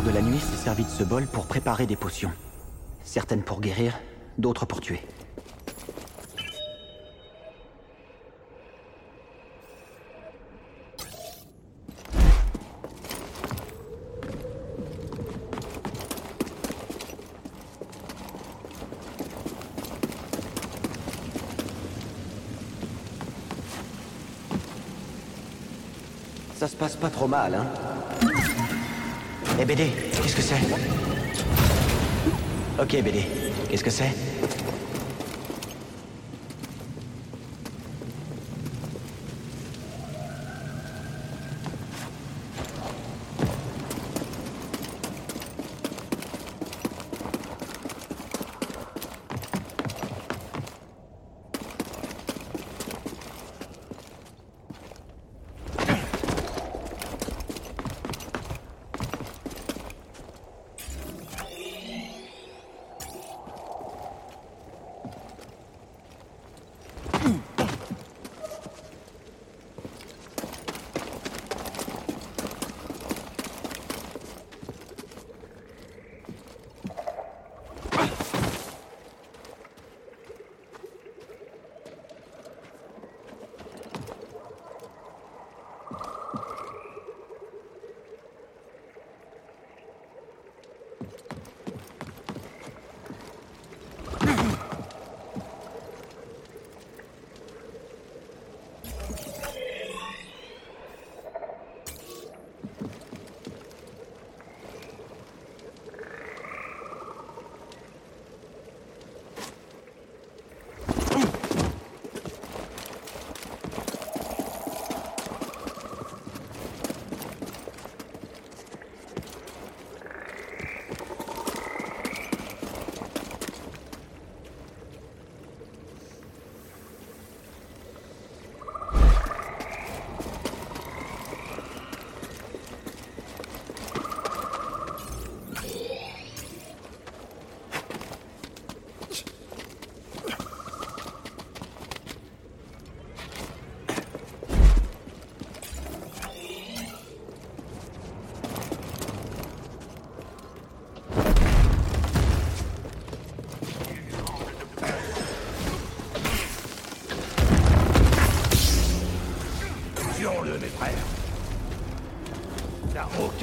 de la nuit s'est servi de ce bol pour préparer des potions. Certaines pour guérir, d'autres pour tuer. Ça se passe pas trop mal, hein Eh BD, qu'est-ce que c'est? Ok BD, qu'est-ce que c'est?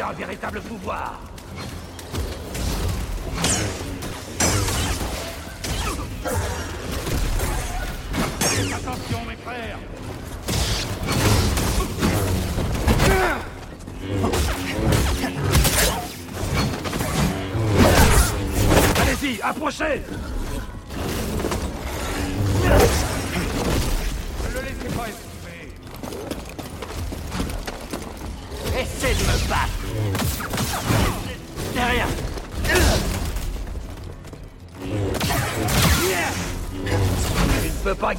Aucun véritable pouvoir. Attention, mes frères. Allez-y, approchez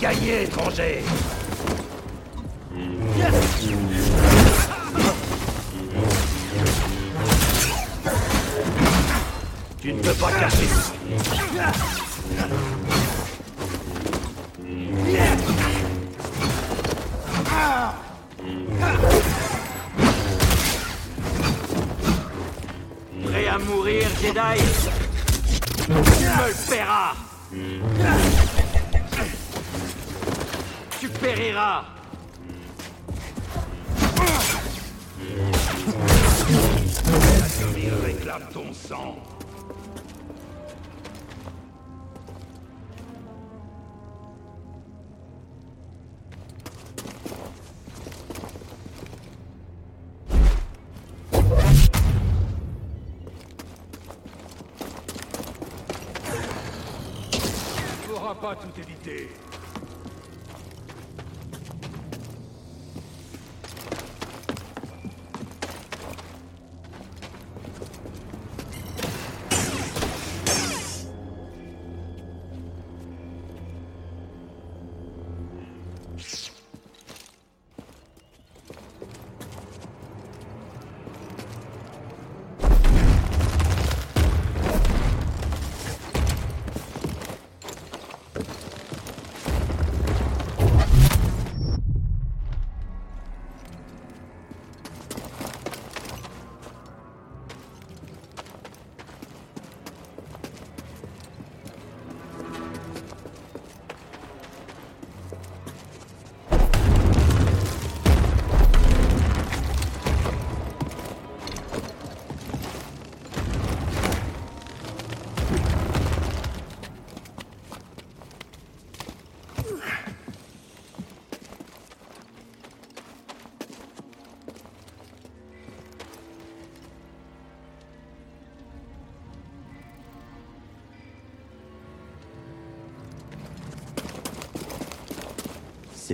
gagner, étranger tout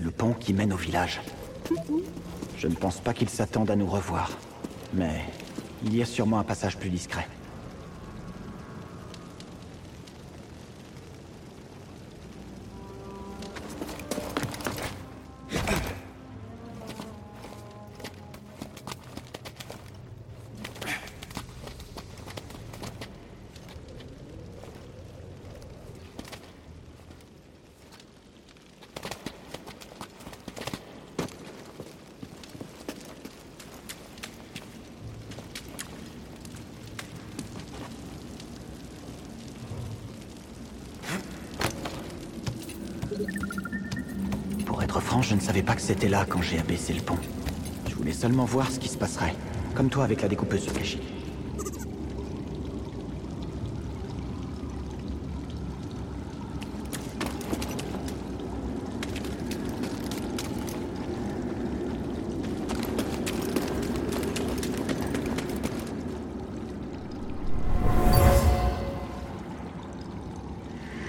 le pont qui mène au village. Je ne pense pas qu'ils s'attendent à nous revoir. Mais il y a sûrement un passage plus discret. Je ne savais pas que c'était là quand j'ai abaissé le pont. Je voulais seulement voir ce qui se passerait. Comme toi avec la découpeuse fléchis.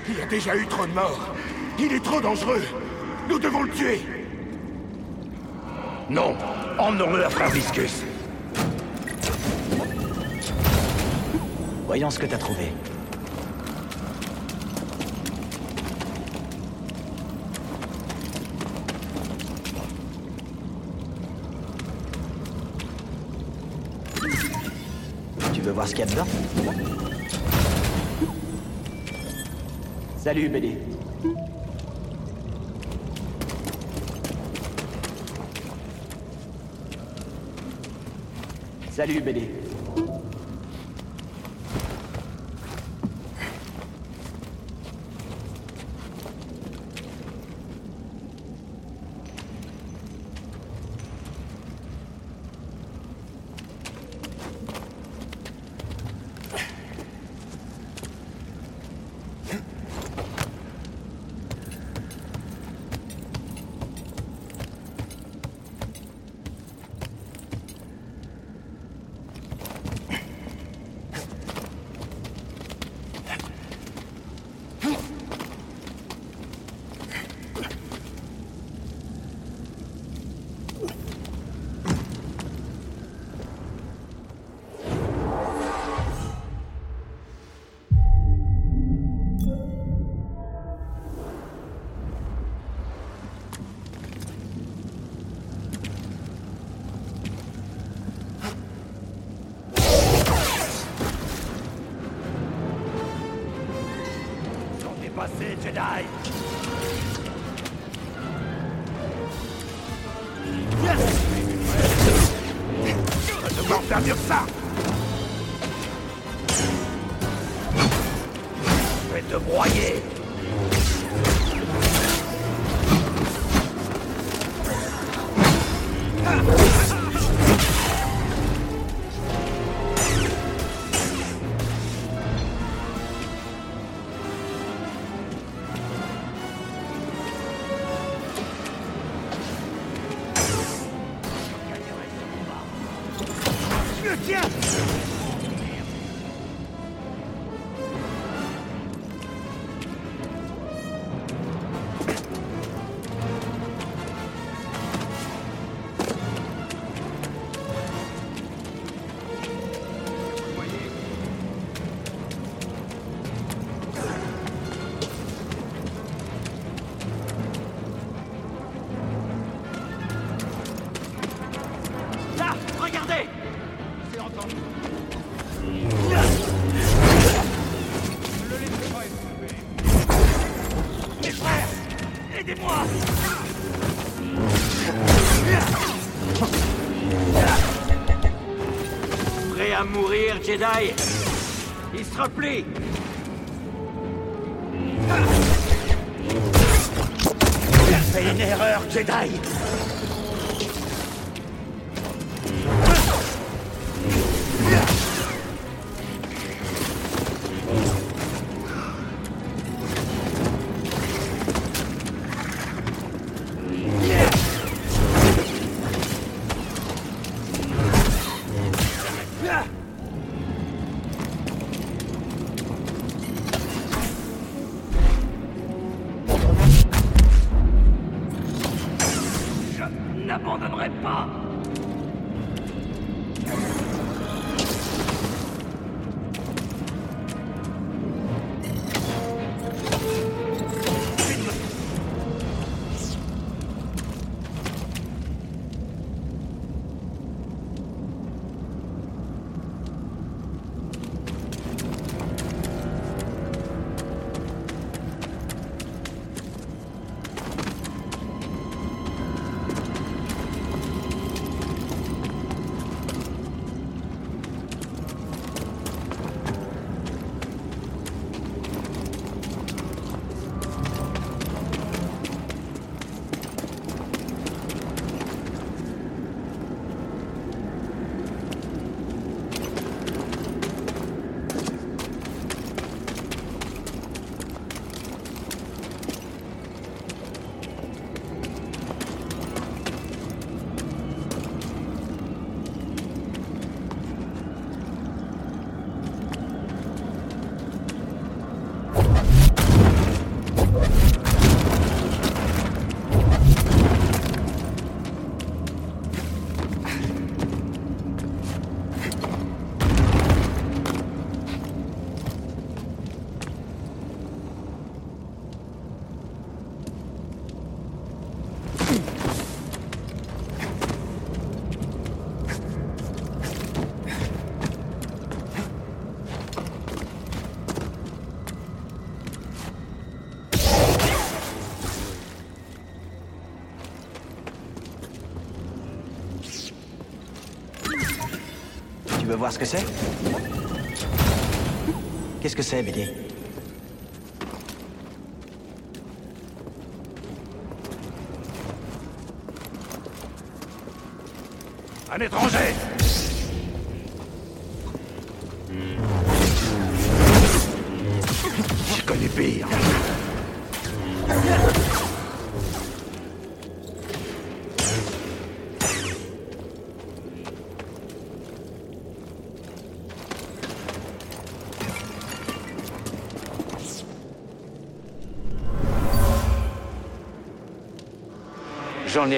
Il y a déjà eu trop de morts. Il est trop dangereux. Nous devons le tuer. Non, emmenons-le à Frère Viscus. Voyons ce que t'as trouvé. Tu veux voir ce qu'il y a dedans? Salut, BD. Salut, BD. Jedi. Il se replie J'ai fait une erreur, Jedi voir ce que c'est Qu'est-ce que c'est, BD Un étranger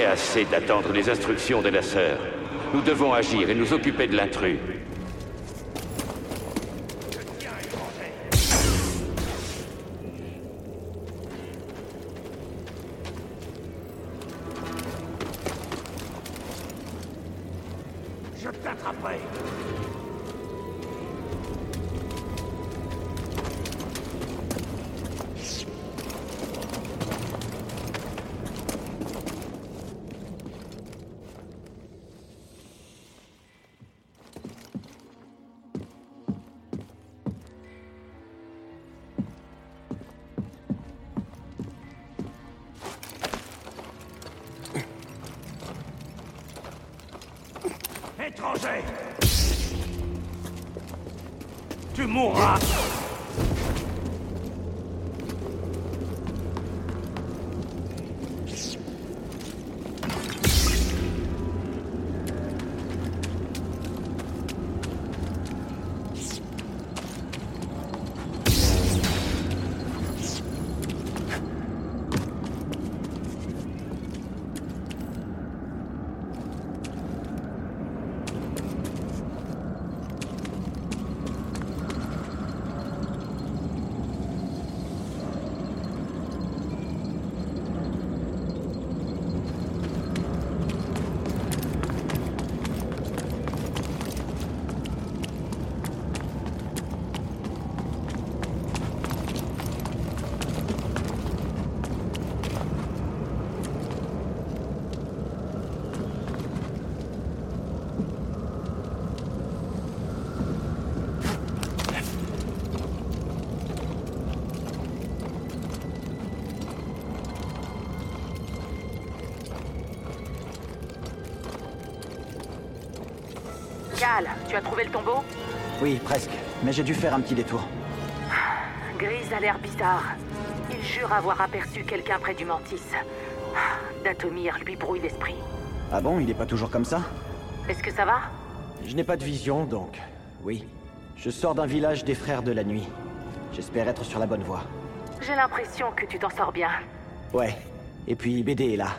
Assez d'attendre les instructions de la sœur. Nous devons agir et nous occuper de l'intrus. Tu as trouvé le tombeau Oui, presque. Mais j'ai dû faire un petit détour. Grise a l'air bizarre. Il jure avoir aperçu quelqu'un près du Mantis. Datomir lui brouille l'esprit. Ah bon, il est pas toujours comme ça Est-ce que ça va Je n'ai pas de vision, donc... Oui. Je sors d'un village des Frères de la Nuit. J'espère être sur la bonne voie. J'ai l'impression que tu t'en sors bien. Ouais. Et puis BD est là.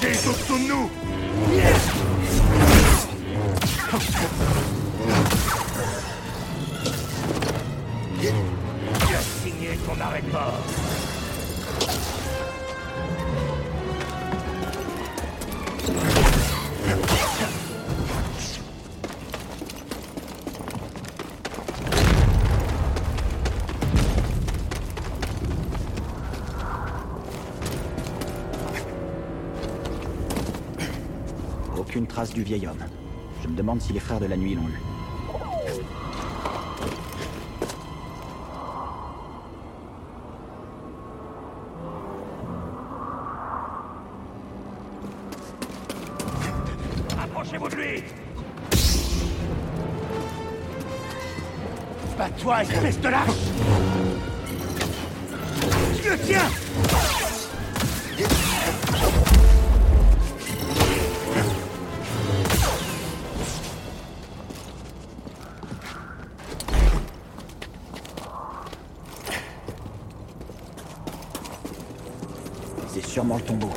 Est au-dessous de nous vieil homme. Je me demande si les frères de la nuit l'ont eu. Sûrement le tombeau.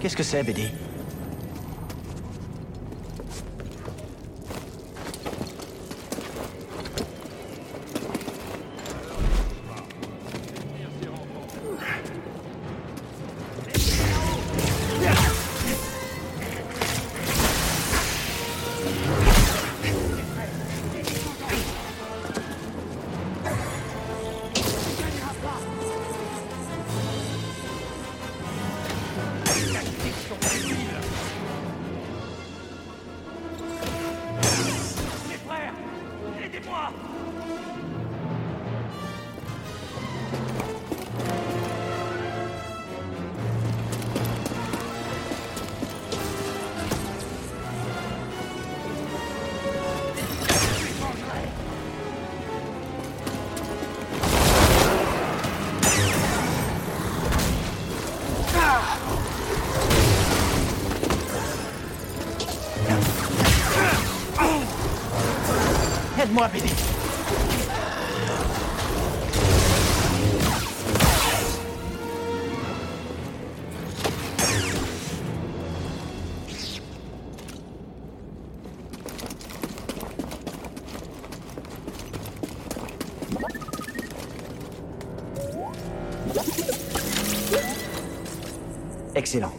Qu'est-ce que c'est, BD Excellent.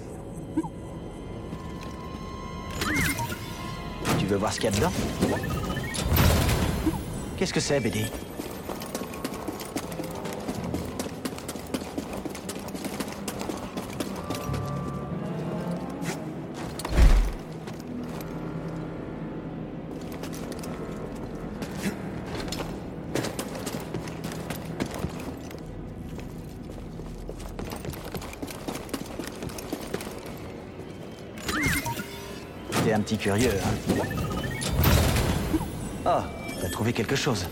Tu veux voir ce qu'il y a dedans? Qu'est-ce que c'est, BD T'es un petit curieux, hein? Oh, t'as trouvé quelque chose.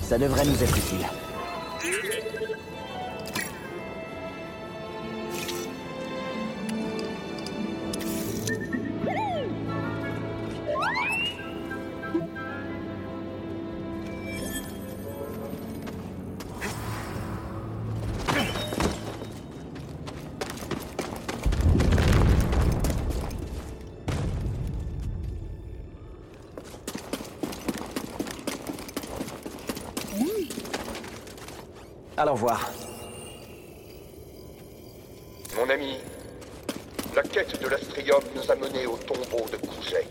Ça devrait nous être utile. Mon ami, la quête de l'astrium nous a menés au tombeau de Kouzet.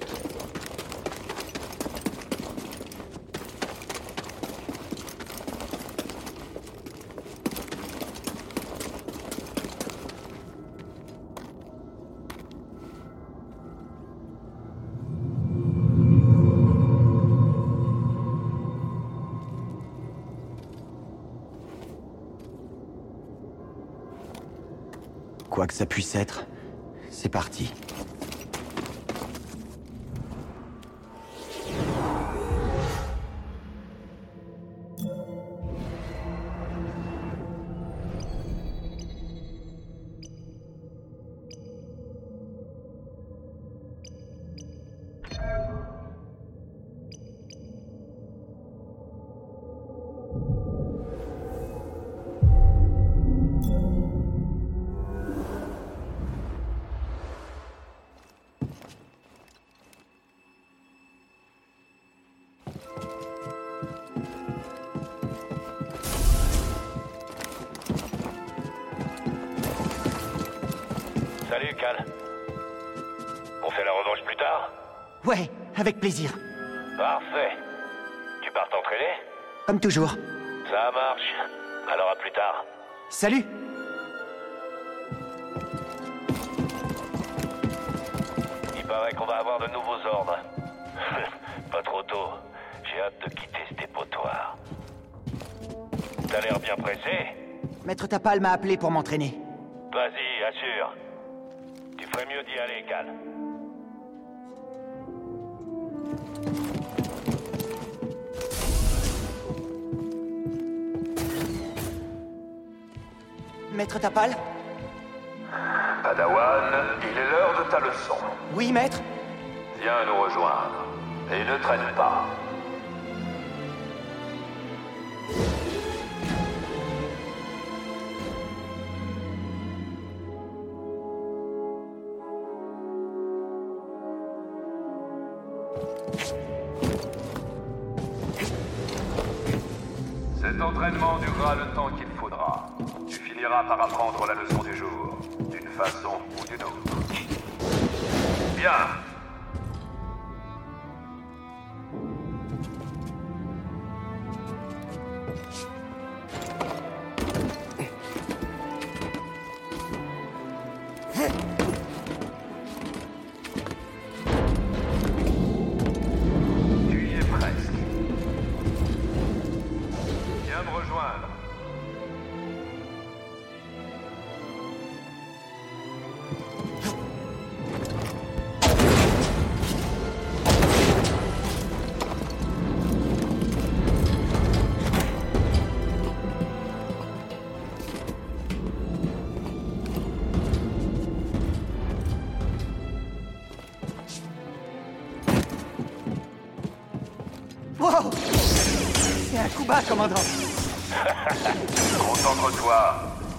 Quoi avec plaisir. Parfait. Tu pars t'entraîner Comme toujours. Ça marche. Alors à plus tard. Salut Il paraît qu'on va avoir de nouveaux ordres. Pas trop tôt. J'ai hâte de quitter ce dépotoir. T'as l'air bien pressé Maître Tapal m'a appelé pour m'entraîner. Vas-y, assure. Tu ferais mieux d'y aller, Cal. Maître Tapal Padawan, il est l'heure de ta leçon. Oui, maître Viens nous rejoindre. Et ne traîne pas. Par apprendre commandant. Concentre-toi.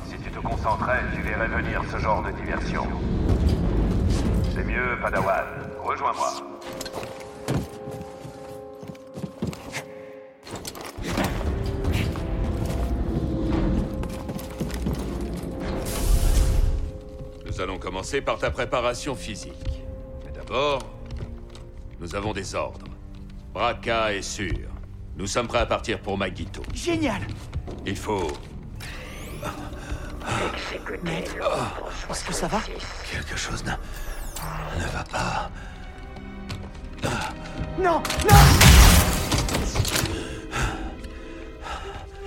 Si tu te concentrais, tu verrais venir ce genre de diversion. C'est mieux, Padawan. Rejoins-moi. Nous allons commencer par ta préparation physique. Mais d'abord, nous avons des ordres. Braca est sûr. Nous sommes prêts à partir pour Magito. Génial Il faut... Exécuter Est-ce que ça va Quelque chose ne... ne va pas. Non Non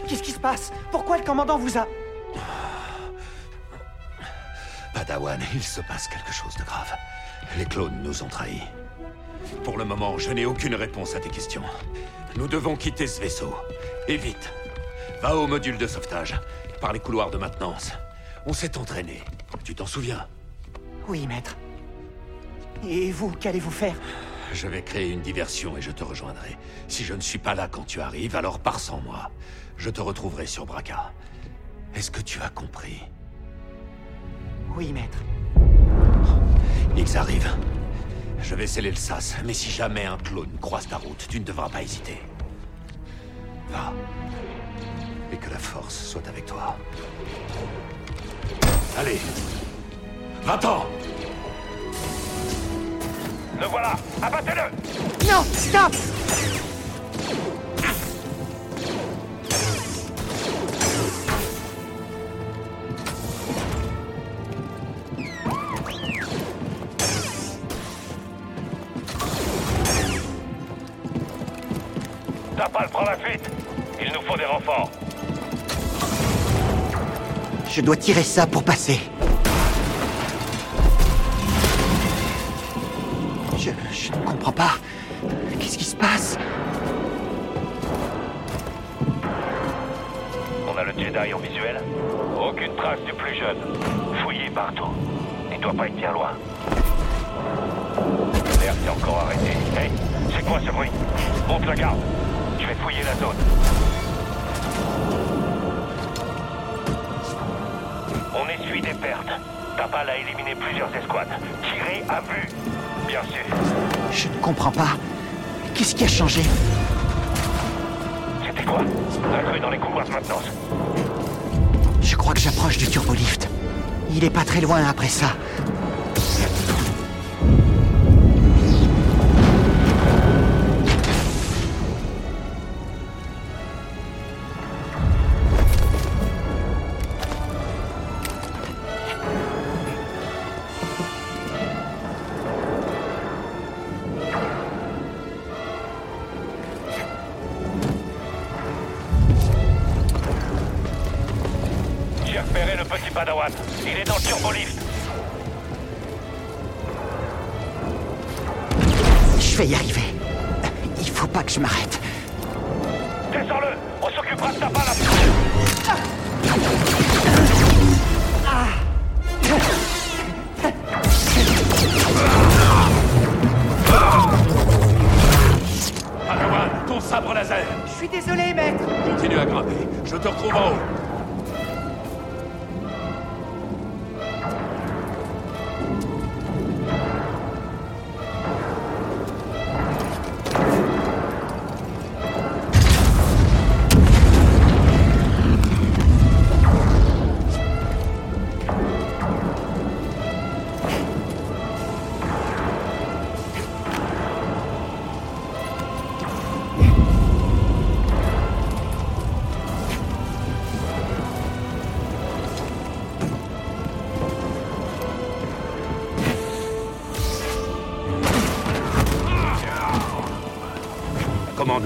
Qu'est-ce qui se passe? Pourquoi le commandant vous a... Padawan, il se passe quelque chose de grave. Les clones nous ont trahis. Pour le moment, je n'ai aucune réponse à tes questions. Nous devons quitter ce vaisseau. Et vite. Va au module de sauvetage, par les couloirs de maintenance. On s'est entraîné. Tu t'en souviens? Oui, maître. Et vous, qu'allez-vous faire? Je vais créer une diversion et je te rejoindrai. Si je ne suis pas là quand tu arrives, alors pars sans moi. Je te retrouverai sur Braca. Est-ce que tu as compris? Oui, maître. Ils arrivent. Je vais sceller le sas, mais si jamais un clone croise ta route, tu ne devras pas hésiter. Va. Et que la force soit avec toi. Allez. Va-t'en Le voilà Abattez-le Non Stop la fuite Il nous faut des renforts Je dois tirer ça pour passer. Je... je ne comprends pas. Qu'est-ce qui se passe? On a le Jedi en visuel Aucune trace du plus jeune. Fouillé partout. Il doit pas être bien loin. L'air s'est encore arrêté. Hey, c'est quoi ce bruit? Monte la garde. Je vais fouiller la zone. On essuie des pertes. Tapal a éliminé plusieurs escouades. Tiré à vue. Bien sûr. Je ne comprends pas. Qu'est-ce qui a changé? C'était quoi? Intrus dans les couloirs de maintenance. Je crois que j'approche du turbolift. Il est pas très loin après ça.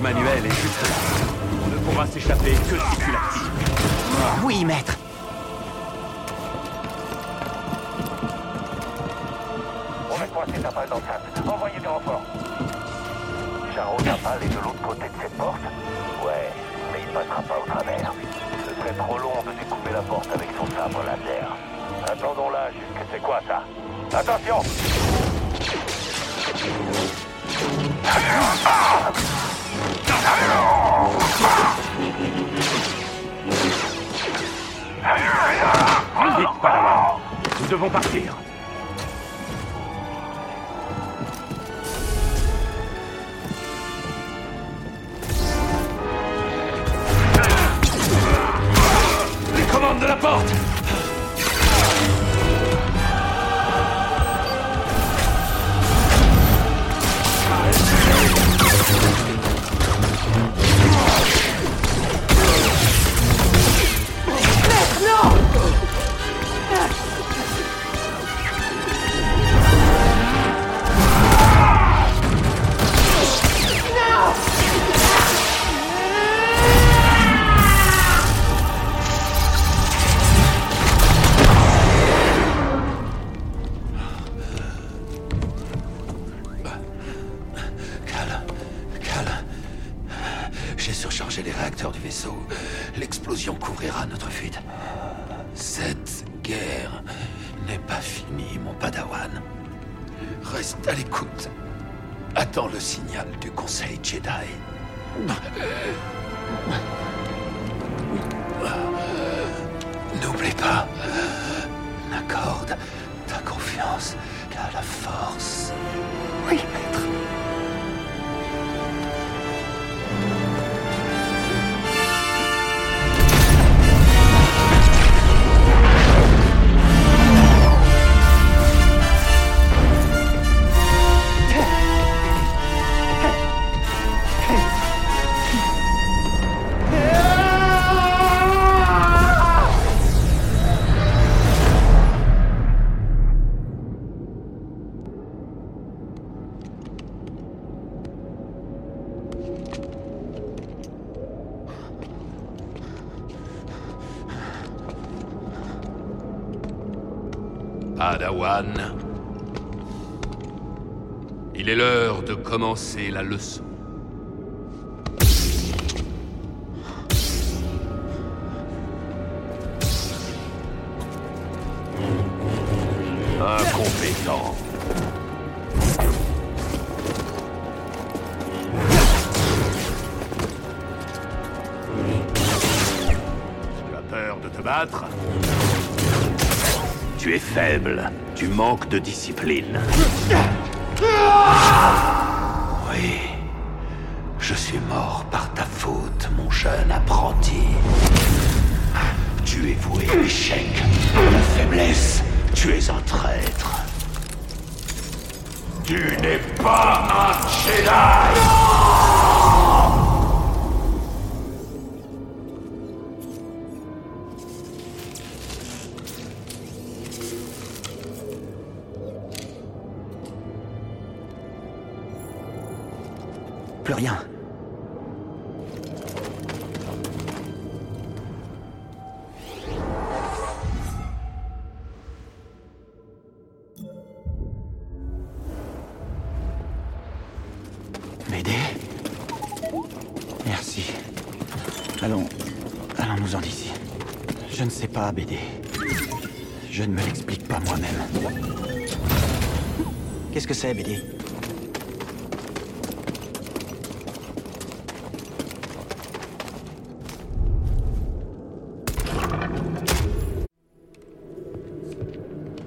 Manuelle est juste là. On ne pourra s'échapper que si tu l'actives. Oui, maître. On a coincé Tapal dans le sas. Envoyez des renforts. Charo Tapal est de l'autre côté de cette porte Ouais, mais il passera pas au travers. Ce serait trop long de découper la porte avec son sabre laser. Attendons là jusque c'est quoi ça? Attention devons partir. Padawan. Il est l'heure de commencer la leçon. Tu manques de discipline. Pas, BD. Je ne me l'explique pas moi-même. Qu'est-ce que c'est, BD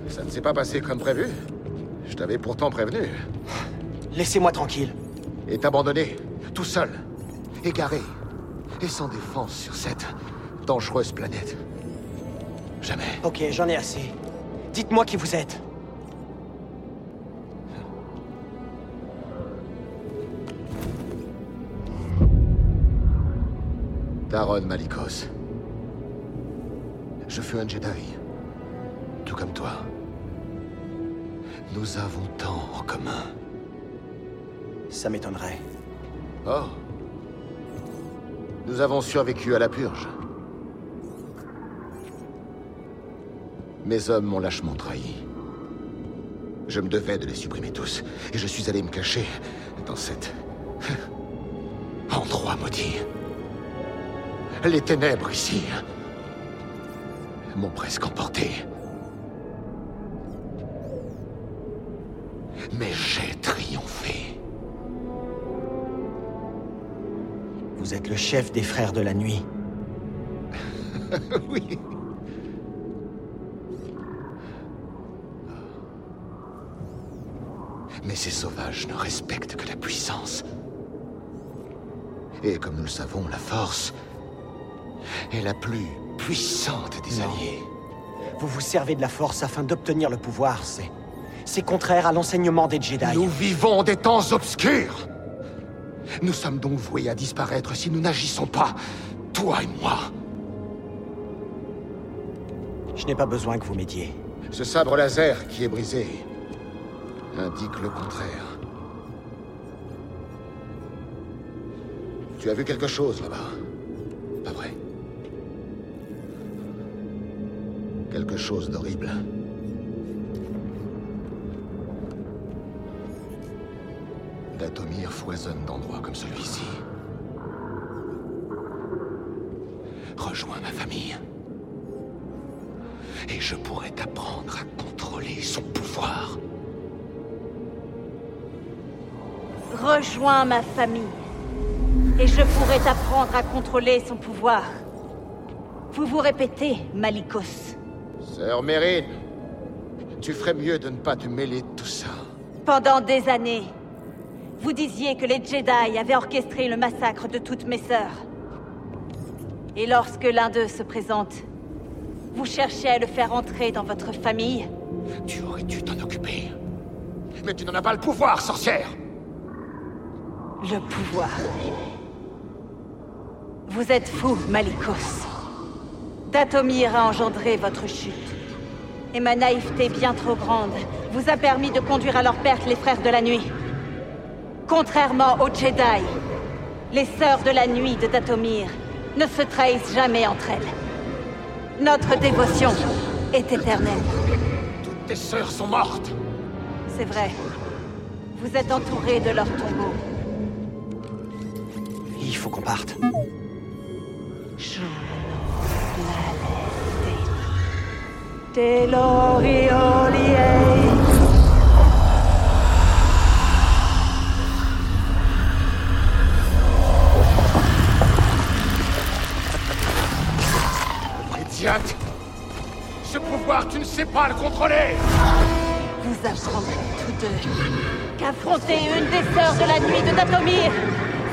Ça ne s'est pas passé comme prévu Je t'avais pourtant prévenu. Laissez-moi tranquille. Et t'abandonner, tout seul, égaré, et sans défense sur cette dangereuse planète. Jamais. Ok, j'en ai assez. Dites-moi qui vous êtes. Taron Malikos. Je fus un Jedi. Tout comme toi. Nous avons tant en commun. Ça m'étonnerait. Oh. Nous avons survécu à la purge. Mes hommes m'ont lâchement trahi. Je me devais de les supprimer tous, et je suis allé me cacher dans cet endroit maudit. Les ténèbres ici m'ont presque emporté. Mais j'ai triomphé. Vous êtes le chef des frères de la nuit. oui. Mais ces sauvages ne respectent que la puissance. Et comme nous le savons, la force est la plus puissante des Non. alliés. Vous vous servez de la force afin d'obtenir le pouvoir, c'est... C'est contraire à l'enseignement des Jedi. Nous vivons des temps obscurs. Nous sommes donc voués à disparaître si nous n'agissons pas, toi et moi. Je n'ai pas besoin que vous m'aidiez. Ce sabre laser qui est brisé indique le contraire. Tu as vu quelque chose là-bas? Pas vrai Quelque chose d'horrible. Datomir foisonne d'endroits comme celui-ci. Rejoins ma famille. Et je pourrai t'apprendre à contrôler son pouvoir. Rejoins ma famille. Et je pourrai t'apprendre à contrôler son pouvoir. Vous vous répétez, Malikos. Sœur Mérine, tu ferais mieux de ne pas te mêler de tout ça. Pendant des années, vous disiez que les Jedi avaient orchestré le massacre de toutes mes sœurs. Et lorsque l'un d'eux se présente, vous cherchez à le faire entrer dans votre famille Tu aurais dû t'en occuper. Mais tu n'en as pas le pouvoir, sorcière Le pouvoir. Vous êtes fou, Malikos. Datomir a engendré votre chute. Et ma naïveté bien trop grande vous a permis de conduire à leur perte les frères de la nuit. Contrairement aux Jedi, les sœurs de la nuit de Datomir ne se trahissent jamais entre elles. Notre dévotion est éternelle. Toutes tes sœurs sont mortes C'est vrai. Vous êtes entourés de leurs tombeaux. Il faut qu'on parte. Idiote Ce pouvoir, tu ne sais pas le contrôler Vous apprendrez tous deux qu'affronter une des sœurs de la nuit de Datomir,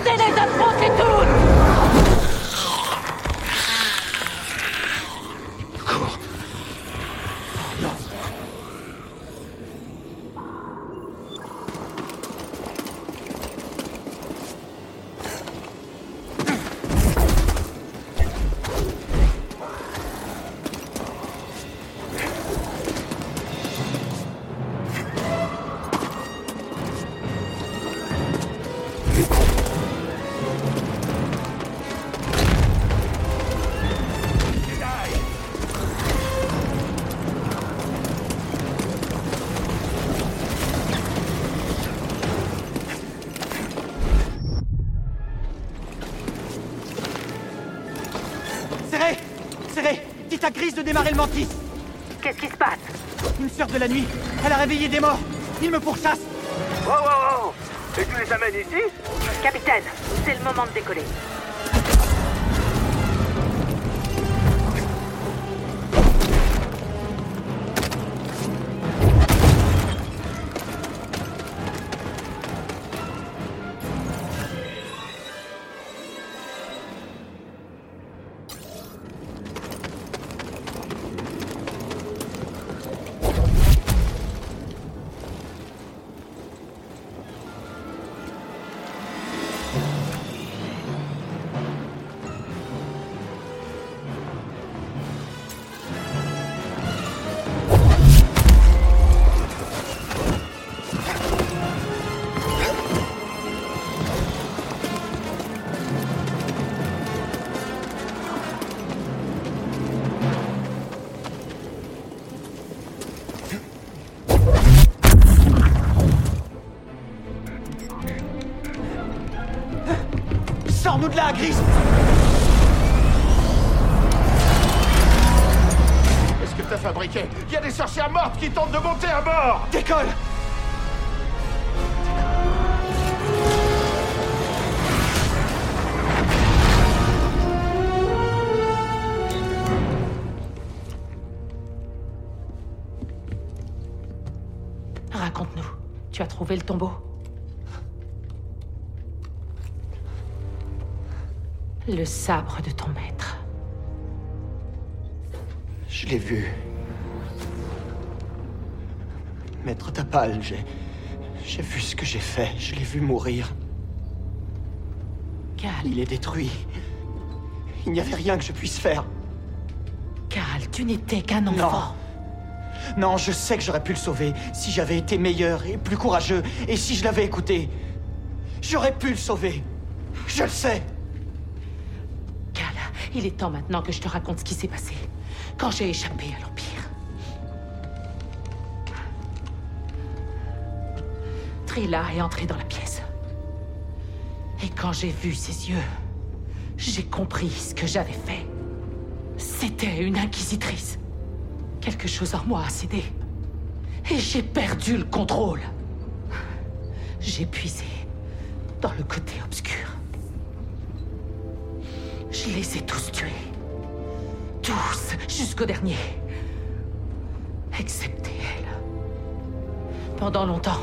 c'est les affronter à Grise de démarrer le mantis Qu'est-ce qui se passe Une sœur de la nuit. Elle a réveillé des morts. Il me pourchasse. Wow, wow, wow. Et tu les amènes ici Capitaine, c'est le moment de décoller. tente de monter à bord Décolle Raconte-nous. Tu as trouvé le tombeau Le sabre de ton maître. Je l'ai vu. Maître Tapal, j'ai. J'ai vu ce que j'ai fait. Je l'ai vu mourir. Cal. Il est détruit. Il n'y avait rien que je puisse faire. Cal, tu n'étais qu'un enfant. Non. Non, je sais que j'aurais pu le sauver si j'avais été meilleur et plus courageux et si je l'avais écouté. J'aurais pu le sauver. Je le sais. Cal, il est temps maintenant que je te raconte ce qui s'est passé quand j'ai échappé à Trilla est entrée dans la pièce. Et quand j'ai vu ses yeux, j'ai compris ce que j'avais fait. C'était une inquisitrice. Quelque chose en moi a cédé. Et j'ai perdu le contrôle. J'ai puisé dans le côté obscur. Je les ai tous tués. Tous, jusqu'au dernier. Excepté elle. Pendant longtemps,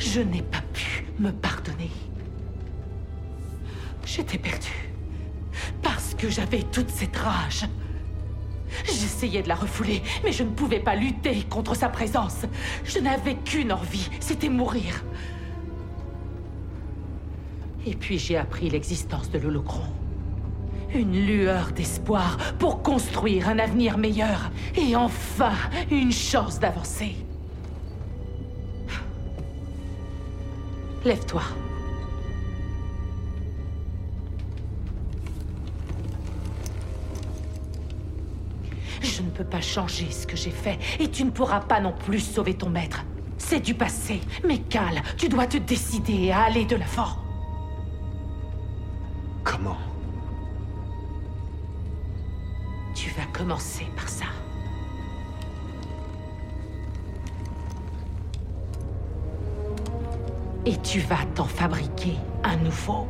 je n'ai pas pu me pardonner. J'étais perdue. Parce que j'avais toute cette rage. J'essayais de la refouler, mais je ne pouvais pas lutter contre sa présence. Je n'avais qu'une envie, c'était mourir. Et puis j'ai appris l'existence de l'holocron. Une lueur d'espoir pour construire un avenir meilleur et enfin une chance d'avancer. Lève-toi. Je ne peux pas changer ce que j'ai fait et tu ne pourras pas non plus sauver ton maître. C'est du passé. Mais Cal, tu dois te décider à aller de l'avant. Comment? Tu vas commencer Et tu vas t'en fabriquer un nouveau.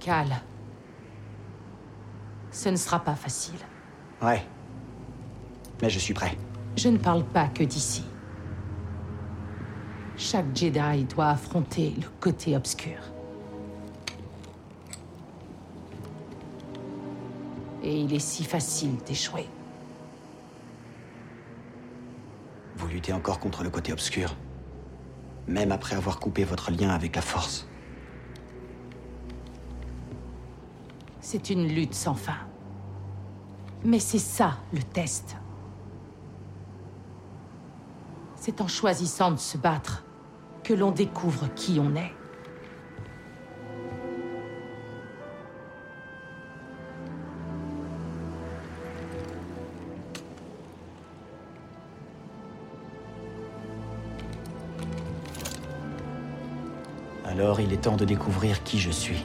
Cal. Ce ne sera pas facile. Ouais. Mais je suis prêt. Je ne parle pas que d'ici. Chaque Jedi doit affronter le côté obscur. Et il est si facile d'échouer. Vous luttez encore contre le côté obscur. Même après avoir coupé votre lien avec la Force. C'est une lutte sans fin. Mais c'est ça, le test. C'est en choisissant de se battre que l'on découvre qui on est. Alors il est temps de découvrir qui je suis.